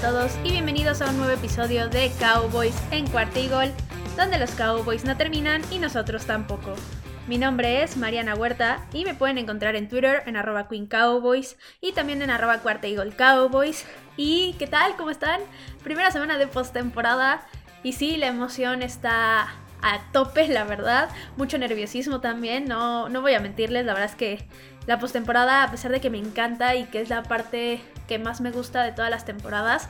Todos y bienvenidos a un nuevo episodio de Cowboys en cuarta y gol, donde los Cowboys no terminan y nosotros tampoco. Mi nombre es Mariana Huerta y me pueden encontrar en Twitter en arroba y también en arroba cuarta y gol. ¿Y qué tal? ¿Cómo están? Primera semana de postemporada y sí, la emoción está a tope, la verdad. Mucho nerviosismo también, no, no voy a mentirles, la verdad es que la postemporada, a pesar de que me encanta y que es la parte que más me gusta de todas las temporadas,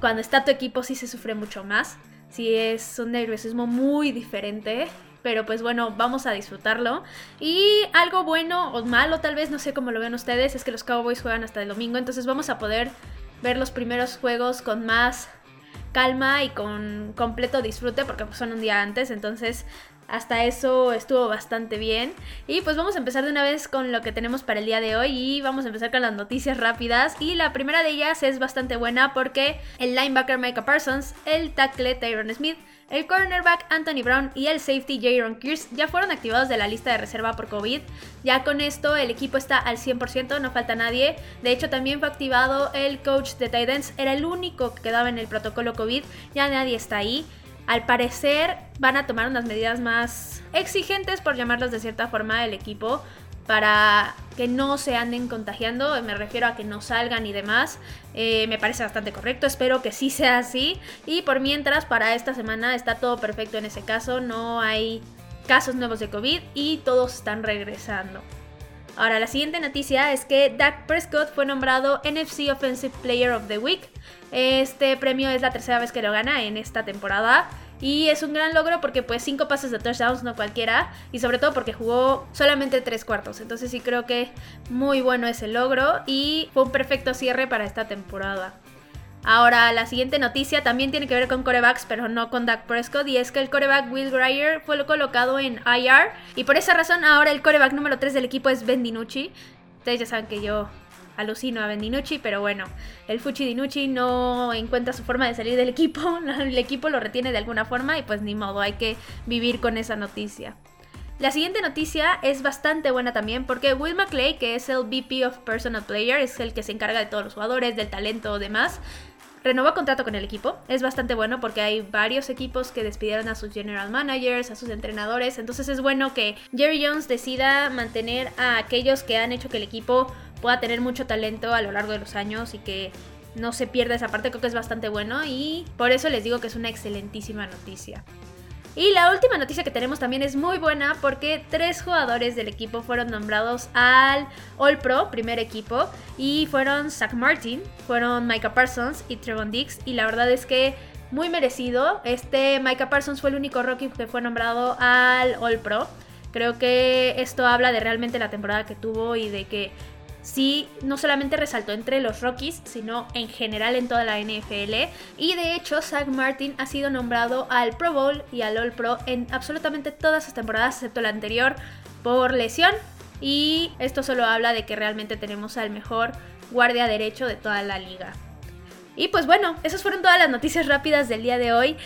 cuando está tu equipo sí se sufre mucho más. Sí es un nerviosismo muy diferente. Pero pues bueno, vamos a disfrutarlo. Y algo bueno o malo, tal vez, no sé cómo lo ven ustedes, es que los Cowboys juegan hasta el domingo. Entonces vamos a poder ver los primeros juegos con más calma y con completo disfrute porque pues, son un día antes. Entonces hasta eso estuvo bastante bien. Y pues vamos a empezar de una vez con lo que tenemos para el día de hoy. Y vamos a empezar con las noticias rápidas. Y la primera de ellas es bastante buena porque el linebacker Micah Parsons, el tackle Tyron Smith, el cornerback Anthony Brown y el safety Jaron Kears ya fueron activados de la lista de reserva por COVID. Ya con esto el equipo está al 100%, no falta nadie. De hecho también fue activado el coach de Titans, era el único que quedaba en el protocolo COVID, ya nadie está ahí. Al parecer van a tomar unas medidas más exigentes, por llamarlas de cierta forma, el equipo para que no se anden contagiando, me refiero a que no salgan y demás, eh, me parece bastante correcto, espero que sí sea así. Y por mientras para esta semana está todo perfecto en ese caso, no hay casos nuevos de COVID y todos están regresando. Ahora, la siguiente noticia es que Dak Prescott fue nombrado NFC Offensive Player of the Week. Este premio es la tercera vez que lo gana en esta temporada. Y es un gran logro porque pues cinco pases de touchdowns no cualquiera. Y sobre todo porque jugó solamente tres cuartos. Entonces sí creo que muy bueno ese logro. Y fue un perfecto cierre para esta temporada. Ahora, la siguiente noticia también tiene que ver con corebacks, pero no con Dak Prescott, y es que el coreback Will Grier fue colocado en IR, y por esa razón ahora el coreback número 3 del equipo es Ben DiNucci. Ustedes ya saben que yo alucino a Ben DiNucci, pero bueno, el Fuchi DiNucci no encuentra su forma de salir del equipo, el equipo lo retiene de alguna forma y pues ni modo, hay que vivir con esa noticia. La siguiente noticia es bastante buena también porque Will McClay, que es el VP of Personal Player, es el que se encarga de todos los jugadores, del talento y demás, renovó contrato con el equipo. Es bastante bueno porque hay varios equipos que despidieron a sus general managers, a sus entrenadores. Entonces es bueno que Jerry Jones decida mantener a aquellos que han hecho que el equipo pueda tener mucho talento a lo largo de los años y que no se pierda esa parte. Creo que es bastante bueno y por eso les digo que es una excelentísima noticia. Y la última noticia que tenemos también es muy buena porque tres jugadores del equipo fueron nombrados al All Pro, primer equipo, y fueron Zach Martin, fueron Micah Parsons y Trevon Dix, y la verdad es que muy merecido. Este Micah Parsons fue el único rookie que fue nombrado al All Pro. Creo que esto habla de realmente la temporada que tuvo y de que sí no solamente resaltó entre los Rockies, sino en general en toda la NFL. Y de hecho, Zach Martin ha sido nombrado al Pro Bowl y al All Pro en absolutamente todas sus temporadas, excepto la anterior, por lesión. Y esto solo habla de que realmente tenemos al mejor guardia derecho de toda la liga. Y pues bueno, esas fueron todas las noticias rápidas del día de hoy.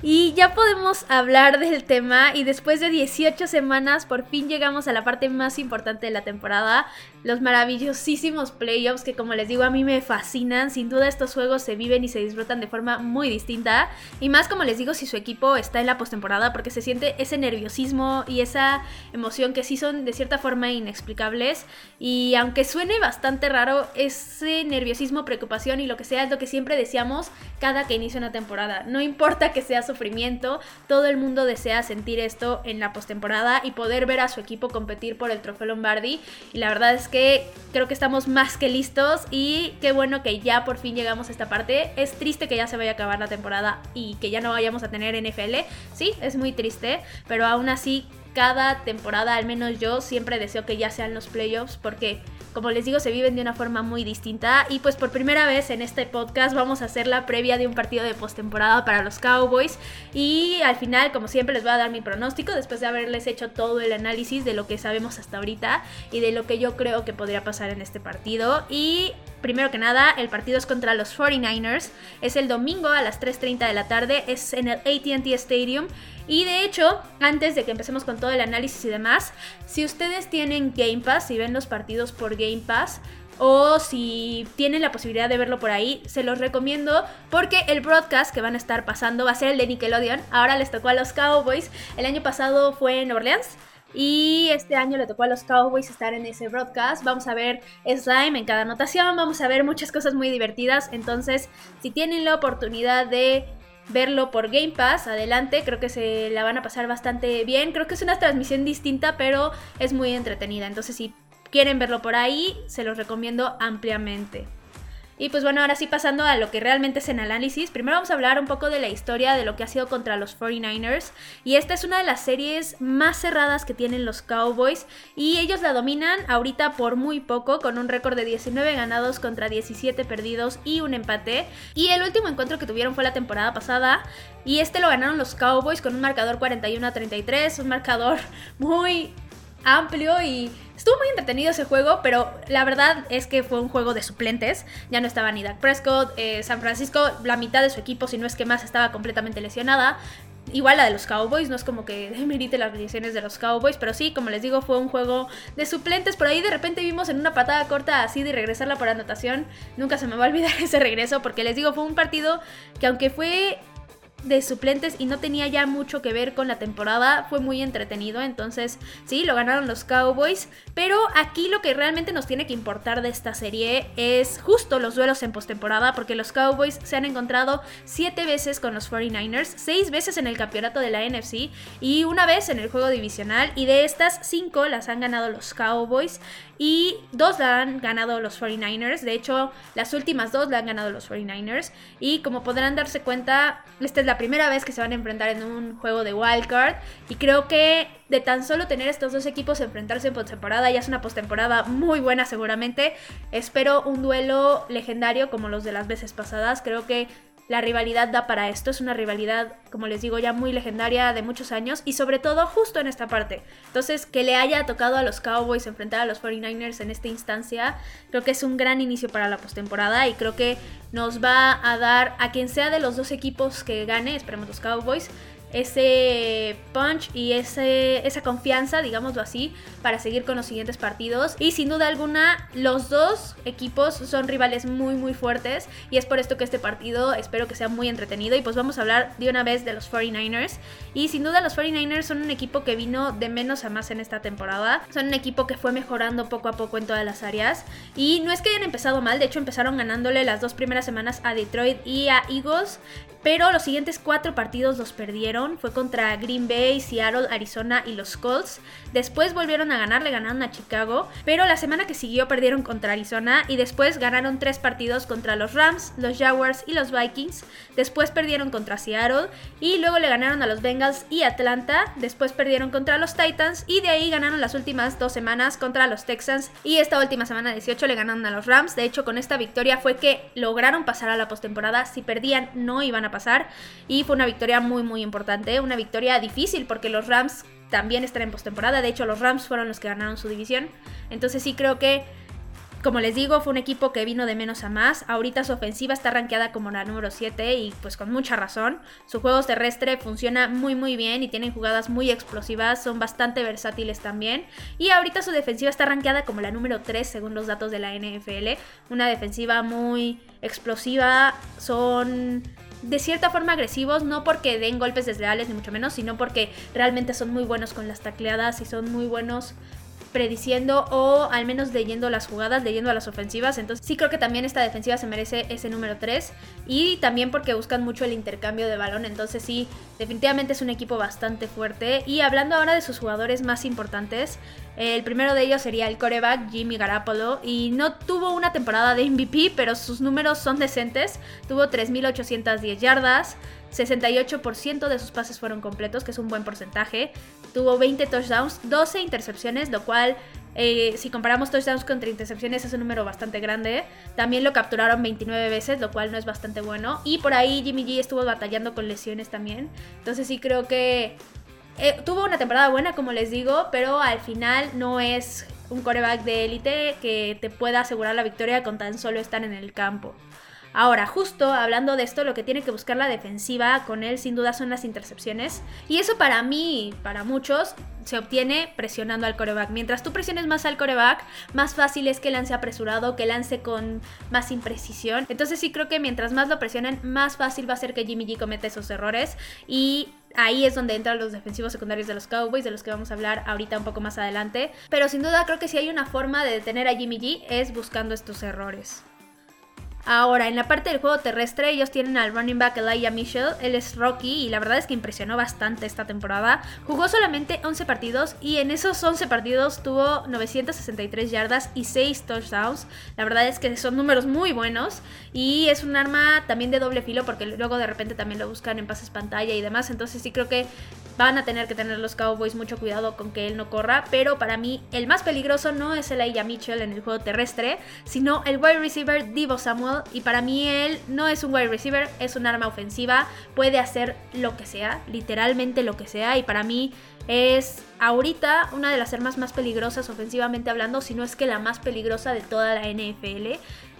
Y ya podemos hablar del tema y después de 18 semanas por fin llegamos a la parte más importante de la temporada, los maravillosísimos playoffs que como les digo a mí me fascinan, sin duda estos juegos se viven y se disfrutan de forma muy distinta. Y más como les digo si su equipo está en la postemporada porque se siente ese nerviosismo y esa emoción que sí son de cierta forma inexplicables. Y aunque suene bastante raro, ese nerviosismo, preocupación y lo que sea es lo que siempre deseamos cada que inicia una temporada, no importa que sea sufrimiento, todo el mundo desea sentir esto en la postemporada y poder ver a su equipo competir por el trofeo Lombardi. Y la verdad es que creo que estamos más que listos y qué bueno que ya por fin llegamos a esta parte. Es triste que ya se vaya a acabar la temporada y que ya no vayamos a tener NFL. Sí, es muy triste, pero aún así cada temporada, al menos yo siempre deseo que ya sean los playoffs porque como les digo, se viven de una forma muy distinta. Y pues por primera vez en este podcast vamos a hacer la previa de un partido de postemporada para los Cowboys. Y al final, como siempre, les voy a dar mi pronóstico después de haberles hecho todo el análisis de lo que sabemos hasta ahorita y de lo que yo creo que podría pasar en este partido. Y primero que nada, el partido es contra los 49ers. Es el domingo a las 3.30 de la tarde. Es en el ATT Stadium. Y de hecho, antes de que empecemos con todo el análisis y demás, si ustedes tienen Game Pass y ven los partidos por Game Pass, o si tienen la posibilidad de verlo por ahí, se los recomiendo porque el broadcast que van a estar pasando va a ser el de Nickelodeon. Ahora les tocó a los Cowboys. El año pasado fue en Orleans. Y este año le tocó a los Cowboys estar en ese broadcast. Vamos a ver slime en cada anotación, vamos a ver muchas cosas muy divertidas. Entonces, si tienen la oportunidad de verlo por Game Pass, adelante, creo que se la van a pasar bastante bien. Creo que es una transmisión distinta, pero es muy entretenida. Entonces, si quieren verlo por ahí, se los recomiendo ampliamente. Y pues bueno, ahora sí pasando a lo que realmente es en análisis, primero vamos a hablar un poco de la historia de lo que ha sido contra los 49ers. Y esta es una de las series más cerradas que tienen los Cowboys y ellos la dominan ahorita por muy poco, con un récord de 19 ganados contra 17 perdidos y un empate. Y el último encuentro que tuvieron fue la temporada pasada y este lo ganaron los Cowboys con un marcador 41 a 33, un marcador muy amplio y estuvo muy entretenido ese juego, pero la verdad es que fue un juego de suplentes. Ya no estaba ni Dak Prescott, eh, San Francisco, la mitad de su equipo, si no es que más, estaba completamente lesionada. Igual la de los Cowboys, no es como que demerite las lesiones de los Cowboys, pero sí, como les digo, fue un juego de suplentes. Por ahí de repente vimos en una patada corta así de regresarla por anotación. Nunca se me va a olvidar ese regreso, porque les digo, fue un partido que aunque fue de suplentes y no tenía ya mucho que ver con la temporada. Fue muy entretenido, entonces sí, lo ganaron los Cowboys. Pero aquí lo que realmente nos tiene que importar de esta serie es justo los duelos en postemporada, porque los Cowboys se han encontrado siete veces con los 49ers, seis veces en el campeonato de la NFC y una vez en el juego divisional. Y de estas cinco las han ganado los Cowboys y dos la han ganado los 49ers. De hecho, las últimas dos la han ganado los 49ers. Y como podrán darse cuenta, esta es la primera vez que se van a enfrentar en un juego de wildcard. Y creo que de tan solo tener estos dos equipos enfrentarse en postemporada, ya es una postemporada muy buena seguramente. Espero un duelo legendario como los de las veces pasadas. Creo que la rivalidad da para esto. Es una rivalidad, como les digo, ya muy legendaria de muchos años y sobre todo justo en esta parte. Entonces, que le haya tocado a los Cowboys enfrentar a los 49ers en esta instancia, creo que es un gran inicio para la postemporada y creo que nos va a dar a quien sea de los dos equipos que gane, esperemos los Cowboys, ese punch y ese, esa confianza, digámoslo así, para seguir con los siguientes partidos. Y sin duda alguna, los dos equipos son rivales muy, muy fuertes. Y es por esto que este partido espero que sea muy entretenido. Y pues vamos a hablar de una vez de los 49ers. Y sin duda los 49ers son un equipo que vino de menos a más en esta temporada. Son un equipo que fue mejorando poco a poco en todas las áreas. Y no es que hayan empezado mal, de hecho empezaron ganándole las dos primeras semanas a Detroit y a Eagles. Pero los siguientes cuatro partidos los perdieron. Fue contra Green Bay, Seattle, Arizona y los Colts. Después volvieron a ganar, le ganaron a Chicago. Pero la semana que siguió perdieron contra Arizona. Y después ganaron tres partidos contra los Rams, los Jaguars y los Vikings. Después perdieron contra Seattle. Y luego le ganaron a los Bengals y Atlanta. Después perdieron contra los Titans. Y de ahí ganaron las últimas dos semanas contra los Texans. Y esta última semana 18 le ganaron a los Rams. De hecho, con esta victoria fue que lograron pasar a la postemporada. Si perdían, no iban a pasar. Y fue una victoria muy, muy importante. Una victoria difícil porque los Rams también están en postemporada. De hecho, los Rams fueron los que ganaron su división. Entonces sí creo que como les digo, fue un equipo que vino de menos a más. Ahorita su ofensiva está rankeada como la número 7 y pues con mucha razón. Su juego terrestre funciona muy muy bien y tienen jugadas muy explosivas, son bastante versátiles también. Y ahorita su defensiva está rankeada como la número 3 según los datos de la NFL. Una defensiva muy explosiva, son de cierta forma agresivos, no porque den golpes desleales ni mucho menos, sino porque realmente son muy buenos con las tacleadas y son muy buenos prediciendo o al menos leyendo las jugadas, leyendo a las ofensivas. Entonces sí creo que también esta defensiva se merece ese número 3 y también porque buscan mucho el intercambio de balón. Entonces sí, definitivamente es un equipo bastante fuerte. Y hablando ahora de sus jugadores más importantes, el primero de ellos sería el coreback Jimmy Garapolo y no tuvo una temporada de MVP, pero sus números son decentes. Tuvo 3.810 yardas. 68% de sus pases fueron completos, que es un buen porcentaje. Tuvo 20 touchdowns, 12 intercepciones, lo cual, eh, si comparamos touchdowns contra intercepciones, es un número bastante grande. También lo capturaron 29 veces, lo cual no es bastante bueno. Y por ahí Jimmy G estuvo batallando con lesiones también. Entonces sí creo que eh, tuvo una temporada buena, como les digo, pero al final no es un coreback de élite que te pueda asegurar la victoria con tan solo estar en el campo. Ahora, justo hablando de esto, lo que tiene que buscar la defensiva con él sin duda son las intercepciones. Y eso para mí, para muchos, se obtiene presionando al coreback. Mientras tú presiones más al coreback, más fácil es que lance apresurado, que lance con más imprecisión. Entonces sí creo que mientras más lo presionen, más fácil va a ser que Jimmy G cometa esos errores. Y ahí es donde entran los defensivos secundarios de los Cowboys, de los que vamos a hablar ahorita un poco más adelante. Pero sin duda creo que si hay una forma de detener a Jimmy G es buscando estos errores. Ahora, en la parte del juego terrestre, ellos tienen al running back Elijah Mitchell. Él es Rocky y la verdad es que impresionó bastante esta temporada. Jugó solamente 11 partidos y en esos 11 partidos tuvo 963 yardas y 6 touchdowns. La verdad es que son números muy buenos y es un arma también de doble filo porque luego de repente también lo buscan en pases pantalla y demás. Entonces sí creo que van a tener que tener los Cowboys mucho cuidado con que él no corra. Pero para mí el más peligroso no es Elijah Mitchell en el juego terrestre, sino el wide receiver Divo Samuel y para mí él no es un wide receiver, es un arma ofensiva, puede hacer lo que sea, literalmente lo que sea y para mí es ahorita una de las armas más peligrosas ofensivamente hablando, si no es que la más peligrosa de toda la NFL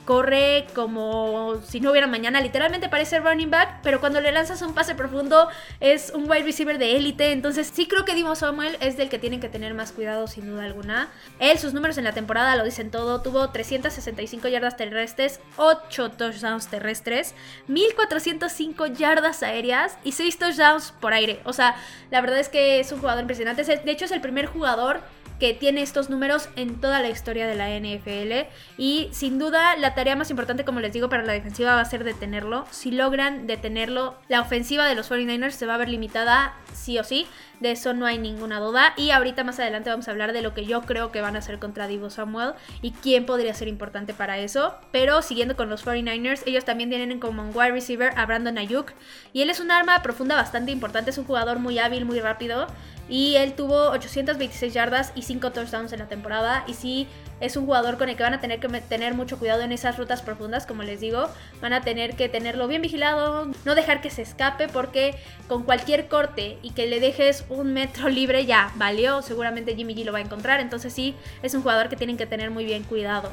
corre como si no hubiera mañana, literalmente parece running back, pero cuando le lanzas un pase profundo es un wide receiver de élite, entonces sí creo que Dimo Samuel es del que tienen que tener más cuidado sin duda alguna. Él, sus números en la temporada lo dicen todo, tuvo 365 yardas terrestres, 8 touchdowns terrestres, 1405 yardas aéreas y 6 touchdowns por aire, o sea, la verdad es que es un jugador impresionante, de hecho es el primer jugador que tiene estos números en toda la historia de la NFL. Y sin duda la tarea más importante, como les digo, para la defensiva va a ser detenerlo. Si logran detenerlo, la ofensiva de los 49ers se va a ver limitada sí o sí. De eso no hay ninguna duda. Y ahorita más adelante vamos a hablar de lo que yo creo que van a hacer contra Divo Samuel y quién podría ser importante para eso. Pero siguiendo con los 49ers, ellos también tienen como un wide receiver a Brandon Ayuk. Y él es un arma profunda bastante importante. Es un jugador muy hábil, muy rápido. Y él tuvo 826 yardas y 5 touchdowns en la temporada. Y sí, es un jugador con el que van a tener que tener mucho cuidado en esas rutas profundas, como les digo. Van a tener que tenerlo bien vigilado, no dejar que se escape, porque con cualquier corte y que le dejes un metro libre ya valió. Seguramente Jimmy G lo va a encontrar. Entonces sí, es un jugador que tienen que tener muy bien cuidado.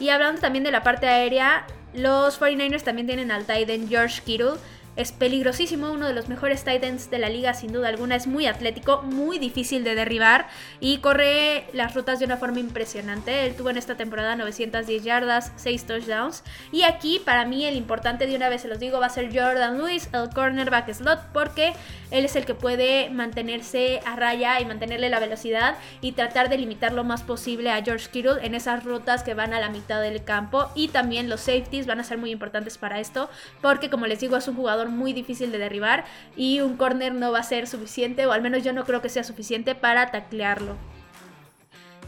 Y hablando también de la parte aérea, los 49ers también tienen al tight George Kittle es peligrosísimo, uno de los mejores Titans de la liga sin duda alguna. Es muy atlético, muy difícil de derribar y corre las rutas de una forma impresionante. Él tuvo en esta temporada 910 yardas, 6 touchdowns. Y aquí para mí el importante de una vez se los digo va a ser Jordan Lewis, el cornerback slot, porque él es el que puede mantenerse a raya y mantenerle la velocidad y tratar de limitar lo más posible a George Kittle en esas rutas que van a la mitad del campo. Y también los safeties van a ser muy importantes para esto, porque como les digo es un jugador muy difícil de derribar y un corner no va a ser suficiente, o al menos yo no creo que sea suficiente para taclearlo.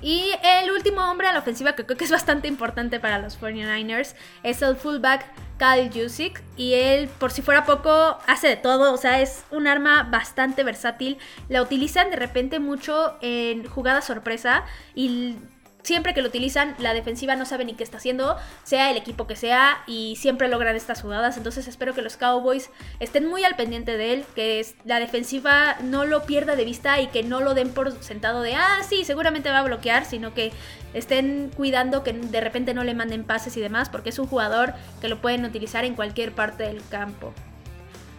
Y el último hombre a la ofensiva que creo que es bastante importante para los 49ers es el fullback Kyle Jusic. Y él, por si fuera poco, hace de todo. O sea, es un arma bastante versátil. La utilizan de repente mucho en jugada sorpresa. Y siempre que lo utilizan, la defensiva no sabe ni qué está haciendo, sea el equipo que sea, y siempre logran estas jugadas. Entonces espero que los Cowboys estén muy al pendiente de él, que la defensiva no lo pierda de vista y que no lo den por sentado de, ah, sí, seguramente va a bloquear, sino que estén cuidando que de repente no le manden pases y demás, porque es un jugador que lo pueden utilizar en cualquier parte del campo.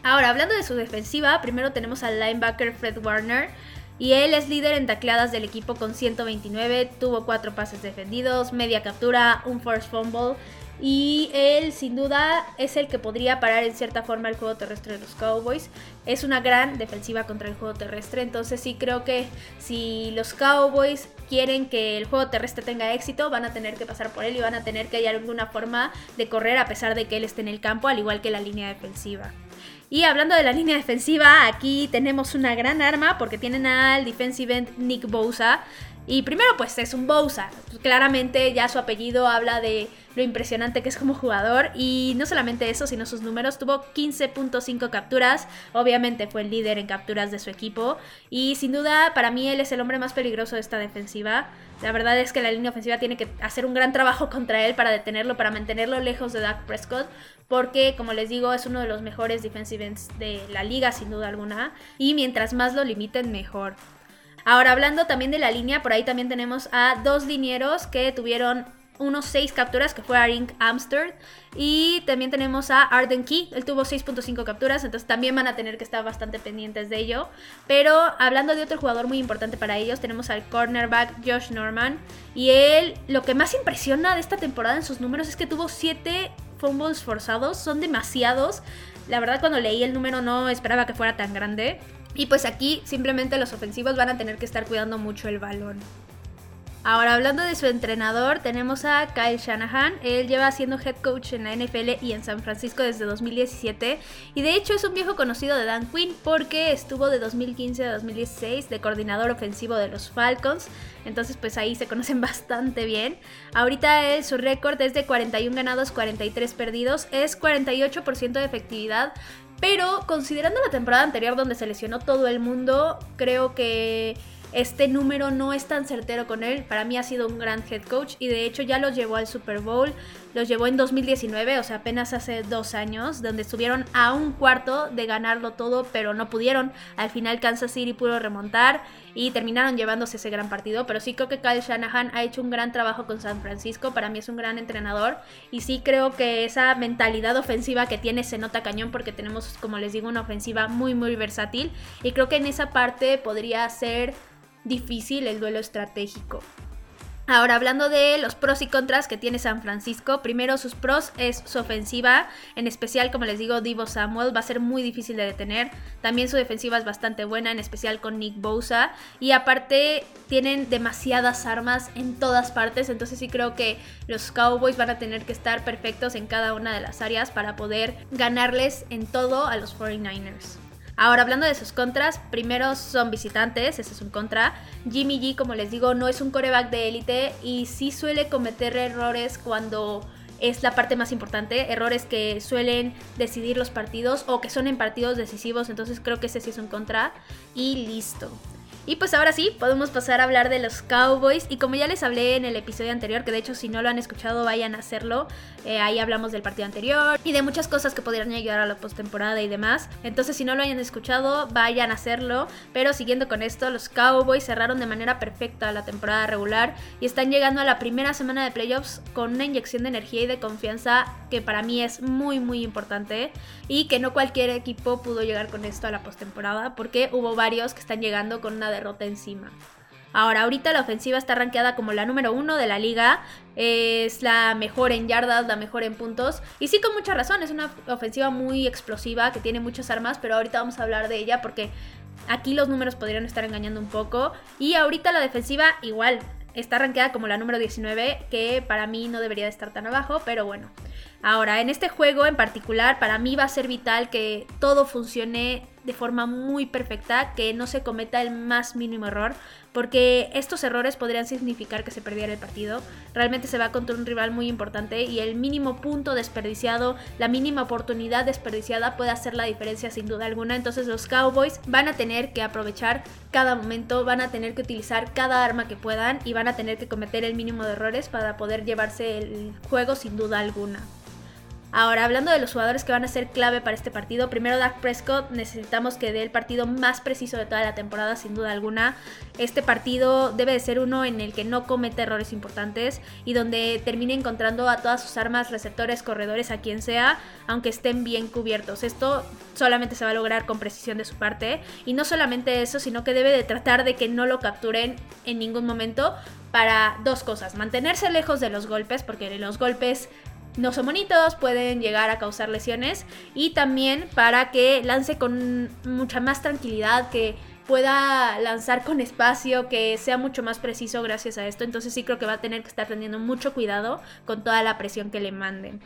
Ahora, hablando de su defensiva, primero tenemos al linebacker Fred Warner. Y él es líder en tacleadas del equipo con 129, tuvo 4 pases defendidos, media captura, un force fumble. Y él sin duda es el que podría parar en cierta forma el juego terrestre de los Cowboys. Es una gran defensiva contra el juego terrestre. Entonces sí creo que si los Cowboys quieren que el juego terrestre tenga éxito, van a tener que pasar por él y van a tener que hallar alguna forma de correr a pesar de que él esté en el campo, al igual que la línea defensiva. Y hablando de la línea defensiva, aquí tenemos una gran arma porque tienen al defensive end Nick Bosa. Y primero pues es un Bosa. Claramente ya su apellido habla de lo impresionante que es como jugador. Y no solamente eso, sino sus números. Tuvo 15.5 capturas. Obviamente fue el líder en capturas de su equipo. Y sin duda para mí él es el hombre más peligroso de esta defensiva. La verdad es que la línea ofensiva tiene que hacer un gran trabajo contra él para detenerlo, para mantenerlo lejos de Dak Prescott porque como les digo es uno de los mejores defensive de la liga sin duda alguna y mientras más lo limiten mejor. Ahora hablando también de la línea, por ahí también tenemos a dos linieros que tuvieron unos 6 capturas, que fue Arink Amsterd. Y también tenemos a Arden Key, él tuvo 6.5 capturas, entonces también van a tener que estar bastante pendientes de ello. Pero hablando de otro jugador muy importante para ellos, tenemos al cornerback Josh Norman. Y él, lo que más impresiona de esta temporada en sus números es que tuvo 7 fumbles forzados, son demasiados. La verdad cuando leí el número no esperaba que fuera tan grande. Y pues aquí simplemente los ofensivos van a tener que estar cuidando mucho el balón. Ahora, hablando de su entrenador, tenemos a Kyle Shanahan. Él lleva siendo head coach en la NFL y en San Francisco desde 2017. Y de hecho es un viejo conocido de Dan Quinn porque estuvo de 2015 a 2016 de coordinador ofensivo de los Falcons. Entonces, pues ahí se conocen bastante bien. Ahorita su récord es de 41 ganados, 43 perdidos. Es 48% de efectividad. Pero considerando la temporada anterior donde se lesionó todo el mundo, creo que este número no es tan certero con él. Para mí ha sido un gran head coach y de hecho ya los llevó al Super Bowl. Los llevó en 2019, o sea, apenas hace dos años, donde estuvieron a un cuarto de ganarlo todo, pero no pudieron. Al final Kansas City pudo remontar y terminaron llevándose ese gran partido. Pero sí creo que Kyle Shanahan ha hecho un gran trabajo con San Francisco. Para mí es un gran entrenador. Y sí creo que esa mentalidad ofensiva que tiene se nota cañón porque tenemos, como les digo, una ofensiva muy, muy versátil. Y creo que en esa parte podría ser difícil el duelo estratégico. Ahora, hablando de los pros y contras que tiene San Francisco, primero sus pros es su ofensiva, en especial, como les digo, Divo Samuel va a ser muy difícil de detener. También su defensiva es bastante buena, en especial con Nick Bosa. Y aparte, tienen demasiadas armas en todas partes, entonces sí creo que los Cowboys van a tener que estar perfectos en cada una de las áreas para poder ganarles en todo a los 49ers. Ahora, hablando de sus contras, primero son visitantes, ese es un contra. Jimmy G, como les digo, no es un coreback de élite y sí suele cometer errores cuando es la parte más importante, errores que suelen decidir los partidos o que son en partidos decisivos, entonces creo que ese sí es un contra y listo. Y pues ahora sí, podemos pasar a hablar de los Cowboys. Y como ya les hablé en el episodio anterior, que de hecho si no lo han escuchado vayan a hacerlo, eh, ahí hablamos del partido anterior y de muchas cosas que podrían ayudar a la postemporada y demás. Entonces si no lo hayan escuchado, vayan a hacerlo. Pero siguiendo con esto, los Cowboys cerraron de manera perfecta la temporada regular y están llegando a la primera semana de playoffs con una inyección de energía y de confianza que para mí es muy muy importante y que no cualquier equipo pudo llegar con esto a la postemporada porque hubo varios que están llegando con una derrota encima. Ahora, ahorita la ofensiva está rankeada como la número uno de la liga. Es la mejor en yardas, la mejor en puntos. Y sí, con mucha razón. Es una ofensiva muy explosiva que tiene muchas armas. Pero ahorita vamos a hablar de ella porque aquí los números podrían estar engañando un poco. Y ahorita la defensiva, igual. Está rankeada como la número 19, que para mí no debería de estar tan abajo, pero bueno. Ahora, en este juego en particular, para mí va a ser vital que todo funcione de forma muy perfecta, que no se cometa el más mínimo error, porque estos errores podrían significar que se perdiera el partido. Realmente se va contra un rival muy importante y el mínimo punto desperdiciado, la mínima oportunidad desperdiciada puede hacer la diferencia sin duda alguna. Entonces los Cowboys van a tener que aprovechar cada momento, van a tener que utilizar cada arma que puedan y van a tener que cometer el mínimo de errores para poder llevarse el juego sin duda alguna. Ahora, hablando de los jugadores que van a ser clave para este partido, primero Dak Prescott, necesitamos que dé el partido más preciso de toda la temporada, sin duda alguna. Este partido debe de ser uno en el que no cometa errores importantes y donde termine encontrando a todas sus armas, receptores, corredores, a quien sea, aunque estén bien cubiertos. Esto solamente se va a lograr con precisión de su parte. Y no solamente eso, sino que debe de tratar de que no lo capturen en ningún momento para dos cosas. Mantenerse lejos de los golpes, porque los golpes no son bonitos, pueden llegar a causar lesiones y también para que lance con mucha más tranquilidad, que pueda lanzar con espacio, que sea mucho más preciso gracias a esto. Entonces sí creo que va a tener que estar teniendo mucho cuidado con toda la presión que le manden.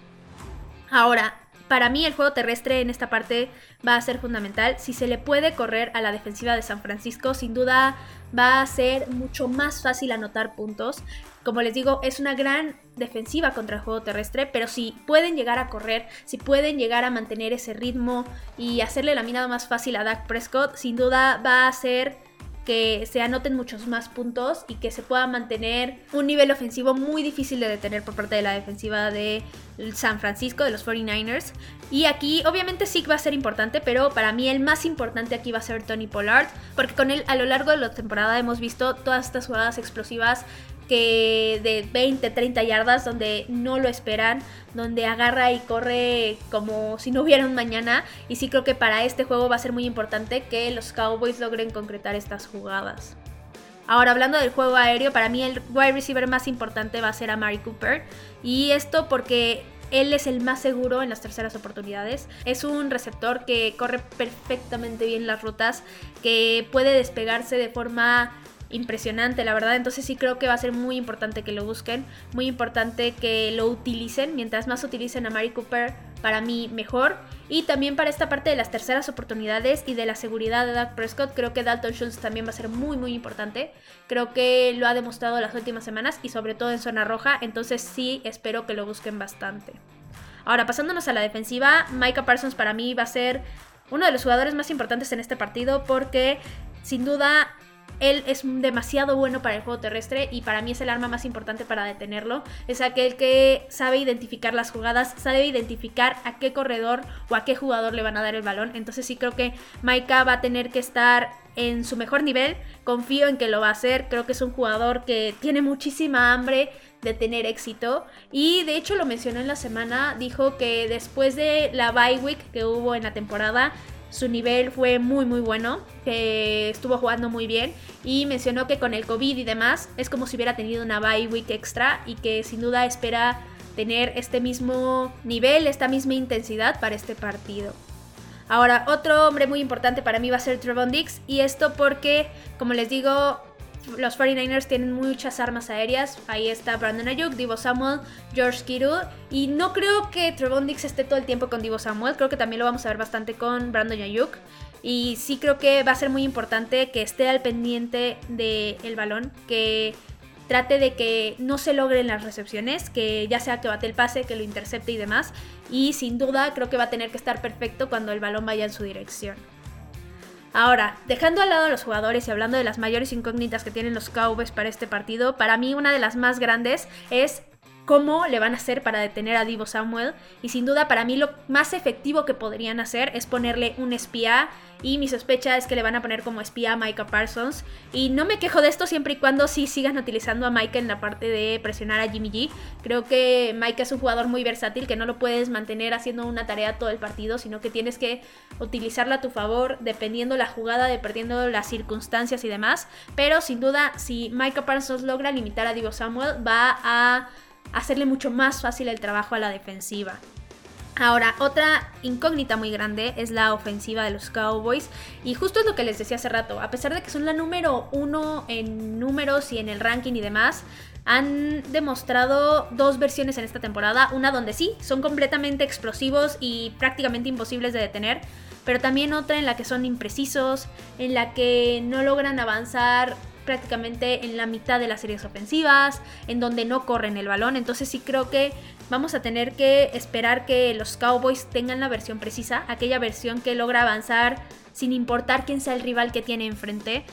Ahora, para mí el juego terrestre en esta parte va a ser fundamental. Si se le puede correr a la defensiva de San Francisco, sin duda va a ser mucho más fácil anotar puntos. Como les digo, es una gran defensiva contra el juego terrestre, pero si pueden llegar a correr, si pueden llegar a mantener ese ritmo y hacerle la mirada más fácil a Dak Prescott, sin duda va a ser que se anoten muchos más puntos y que se pueda mantener un nivel ofensivo muy difícil de detener por parte de la defensiva de San Francisco, de los 49ers. Y aquí obviamente sí va a ser importante, pero para mí el más importante aquí va a ser Tony Pollard, porque con él a lo largo de la temporada hemos visto todas estas jugadas explosivas que de 20, 30 yardas, donde no lo esperan, donde agarra y corre como si no hubiera un mañana. Y sí creo que para este juego va a ser muy importante que los Cowboys logren concretar estas jugadas. Ahora, hablando del juego aéreo, para mí el wide receiver más importante va a ser a Mari Cooper. Y esto porque él es el más seguro en las terceras oportunidades. Es un receptor que corre perfectamente bien las rutas, que puede despegarse de forma impresionante, la verdad. Entonces sí creo que va a ser muy importante que lo busquen, muy importante que lo utilicen. Mientras más utilicen a Mari Cooper, para mí mejor. Y también para esta parte de las terceras oportunidades y de la seguridad de Doug Prescott, creo que Dalton Schultz también va a ser muy muy importante. Creo que lo ha demostrado las últimas semanas y sobre todo en zona roja, entonces sí espero que lo busquen bastante. Ahora, pasándonos a la defensiva, Micah Parsons para mí va a ser uno de los jugadores más importantes en este partido porque sin duda él es demasiado bueno para el juego terrestre y para mí es el arma más importante para detenerlo. Es aquel que sabe identificar las jugadas, sabe identificar a qué corredor o a qué jugador le van a dar el balón. Entonces sí creo que Maika va a tener que estar en su mejor nivel. Confío en que lo va a hacer. Creo que es un jugador que tiene muchísima hambre de tener éxito. Y de hecho lo mencionó en la semana. Dijo que después de la bye week que hubo en la temporada su nivel fue muy muy bueno, que estuvo jugando muy bien y mencionó que con el COVID y demás es como si hubiera tenido una bye week extra y que sin duda espera tener este mismo nivel, esta misma intensidad para este partido. Ahora, otro hombre muy importante para mí va a ser Trevon Dix y esto porque, como les digo, los 49ers tienen muchas armas aéreas. Ahí está Brandon Ayuk, Divo Samuel, George Kittle. Y no creo que Trevon Dix esté todo el tiempo con Divo Samuel. Creo que también lo vamos a ver bastante con Brandon Ayuk. Y sí creo que va a ser muy importante que esté al pendiente del balón. Que trate de que no se logren las recepciones, que ya sea que bate el pase, que lo intercepte y demás. Y sin duda creo que va a tener que estar perfecto cuando el balón vaya en su dirección. Ahora, dejando al lado a los jugadores y hablando de las mayores incógnitas que tienen los Cowboys para este partido, para mí una de las más grandes es cómo le van a hacer para detener a Divo Samuel. Y sin duda para mí lo más efectivo que podrían hacer es ponerle un espía. Y mi sospecha es que le van a poner como espía a Micah Parsons. Y no me quejo de esto siempre y cuando sí sigan utilizando a Micah en la parte de presionar a Jimmy G. Creo que Micah es un jugador muy versátil que no lo puedes mantener haciendo una tarea todo el partido, sino que tienes que utilizarla a tu favor dependiendo la jugada, dependiendo las circunstancias y demás. Pero sin duda, si Micah Parsons logra limitar a Divo Samuel, va a hacerle mucho más fácil el trabajo a la defensiva. Ahora, otra incógnita muy grande es la ofensiva de los Cowboys. Y justo es lo que les decía hace rato. A pesar de que son la número uno en números y en el ranking y demás, han demostrado dos versiones en esta temporada. Una donde sí, son completamente explosivos y prácticamente imposibles de detener. Pero también otra en la que son imprecisos, en la que no logran avanzar prácticamente en la mitad de las series ofensivas, en donde no corren el balón. Entonces sí creo que vamos a tener que esperar que los Cowboys tengan la versión precisa, aquella versión que logra avanzar sin importar quién sea el rival que tiene enfrente.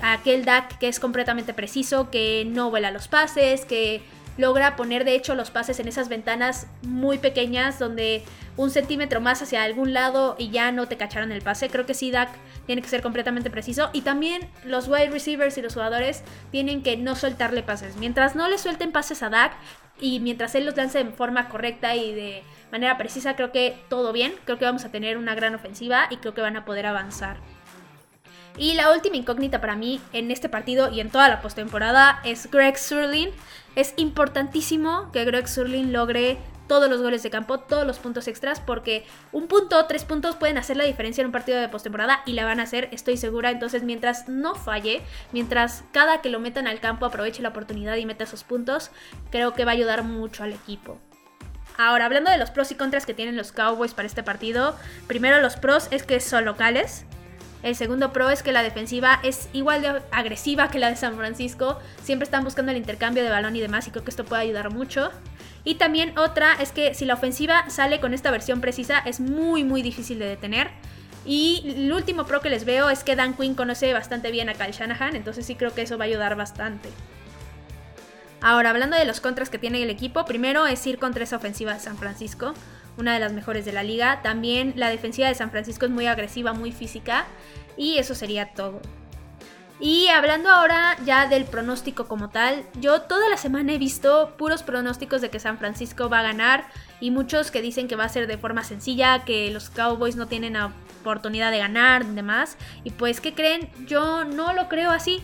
Aquel DAC que es completamente preciso, que no vuela los pases, que logra poner de hecho los pases en esas ventanas muy pequeñas donde un centímetro más hacia algún lado y ya no te cacharon el pase. Creo que sí, Dak tiene que ser completamente preciso. Y también los wide receivers y los jugadores tienen que no soltarle pases. Mientras no le suelten pases a Dak y mientras él los lance en forma correcta y de manera precisa, creo que todo bien. Creo que vamos a tener una gran ofensiva y creo que van a poder avanzar. Y la última incógnita para mí en este partido y en toda la postemporada es Greg Surlin. Es importantísimo que Greg Surlin logre todos los goles de campo, todos los puntos extras, porque un punto tres puntos pueden hacer la diferencia en un partido de postemporada y la van a hacer, estoy segura. Entonces, mientras no falle, mientras cada que lo metan al campo aproveche la oportunidad y meta esos puntos, creo que va a ayudar mucho al equipo. Ahora, hablando de los pros y contras que tienen los Cowboys para este partido, primero los pros es que son locales. El segundo pro es que la defensiva es igual de agresiva que la de San Francisco. Siempre están buscando el intercambio de balón y demás y creo que esto puede ayudar mucho. Y también otra es que si la ofensiva sale con esta versión precisa es muy muy difícil de detener. Y el último pro que les veo es que Dan Quinn conoce bastante bien a Kyle Shanahan, entonces sí creo que eso va a ayudar bastante. Ahora, hablando de los contras que tiene el equipo, primero es ir contra esa ofensiva de San Francisco, una de las mejores de la liga. También la defensiva de San Francisco es muy agresiva, muy física, y eso sería todo. Y hablando ahora ya del pronóstico como tal, yo toda la semana he visto puros pronósticos de que San Francisco va a ganar y muchos que dicen que va a ser de forma sencilla, que los Cowboys no tienen oportunidad de ganar y demás. Y pues, ¿qué creen? Yo no lo creo así.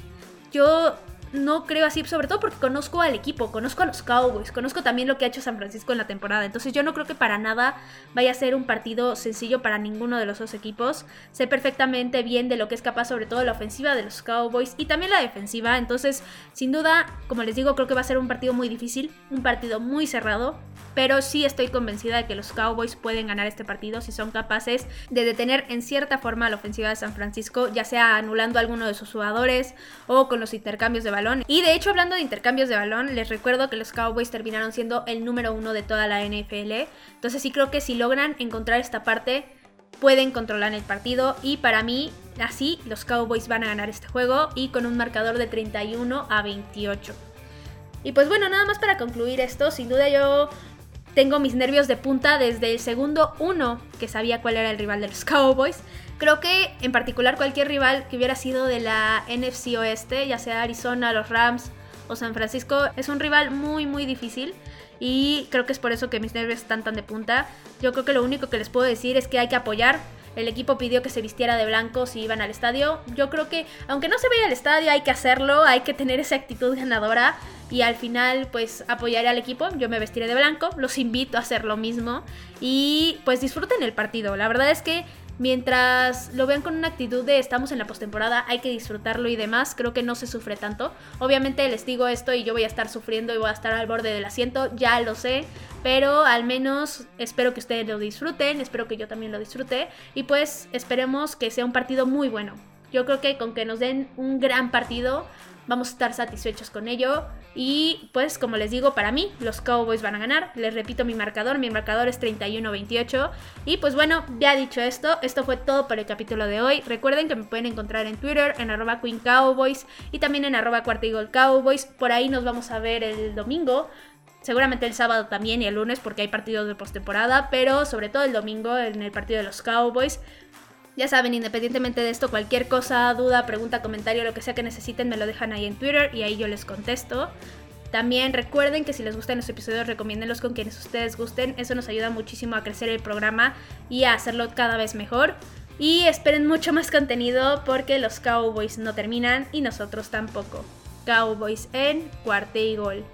Yo no creo así, sobre todo porque conozco al equipo, conozco a los Cowboys, conozco también lo que ha hecho San Francisco en la temporada. Entonces yo no creo que para nada vaya a ser un partido sencillo para ninguno de los dos equipos. Sé perfectamente bien de lo que es capaz sobre todo la ofensiva de los Cowboys y también la defensiva. Entonces, sin duda, como les digo, creo que va a ser un partido muy difícil, un partido muy cerrado. Pero sí estoy convencida de que los Cowboys pueden ganar este partido si son capaces de detener en cierta forma la ofensiva de San Francisco, ya sea anulando a alguno de sus jugadores o con los intercambios de y de hecho, hablando de intercambios de balón, les recuerdo que los Cowboys terminaron siendo el número uno de toda la NFL. Entonces sí creo que si logran encontrar esta parte, pueden controlar el partido. Y para mí, así, los Cowboys van a ganar este juego y con un marcador de 31 a 28. Y pues bueno, nada más para concluir esto, sin duda yo tengo mis nervios de punta desde el segundo uno que sabía cuál era el rival de los Cowboys. Creo que en particular cualquier rival que hubiera sido de la NFC Oeste, ya sea Arizona, los Rams o San Francisco, es un rival muy muy difícil y creo que es por eso que mis nervios están tan de punta. Yo creo que lo único que les puedo decir es que hay que apoyar. El equipo pidió que se vistiera de blanco si iban al estadio. Yo creo que, aunque no se vaya al estadio, hay que hacerlo, hay que tener esa actitud ganadora. Y al final, pues apoyaré al equipo. Yo me vestiré de blanco. Los invito a hacer lo mismo. Y pues disfruten el partido. La verdad es que mientras lo vean con una actitud de estamos en la postemporada, hay que disfrutarlo y demás, creo que no se sufre tanto. Obviamente les digo esto y yo voy a estar sufriendo y voy a estar al borde del asiento, ya lo sé, pero al menos espero que ustedes lo disfruten, espero que yo también lo disfrute y pues esperemos que sea un partido muy bueno. Yo creo que con que nos den un gran partido vamos a estar satisfechos con ello. Y pues como les digo, para mí los Cowboys van a ganar. Les repito mi marcador, mi marcador es 31-28. Y pues bueno, ya dicho esto, esto fue todo por el capítulo de hoy. Recuerden que me pueden encontrar en Twitter, en arroba Queen Cowboys y también en arroba Cuartigol Cowboys. Por ahí nos vamos a ver el domingo. Seguramente el sábado también y el lunes porque hay partidos de postemporada, pero sobre todo el domingo en el partido de los Cowboys. Ya saben, independientemente de esto, cualquier cosa, duda, pregunta, comentario, lo que sea que necesiten, me lo dejan ahí en Twitter y ahí yo les contesto. También recuerden que si les gustan los episodios, recomiéndenlos con quienes ustedes gusten. Eso nos ayuda muchísimo a crecer el programa y a hacerlo cada vez mejor. Y esperen mucho más contenido porque los Cowboys no terminan y nosotros tampoco. Cowboys en cuarto y gol.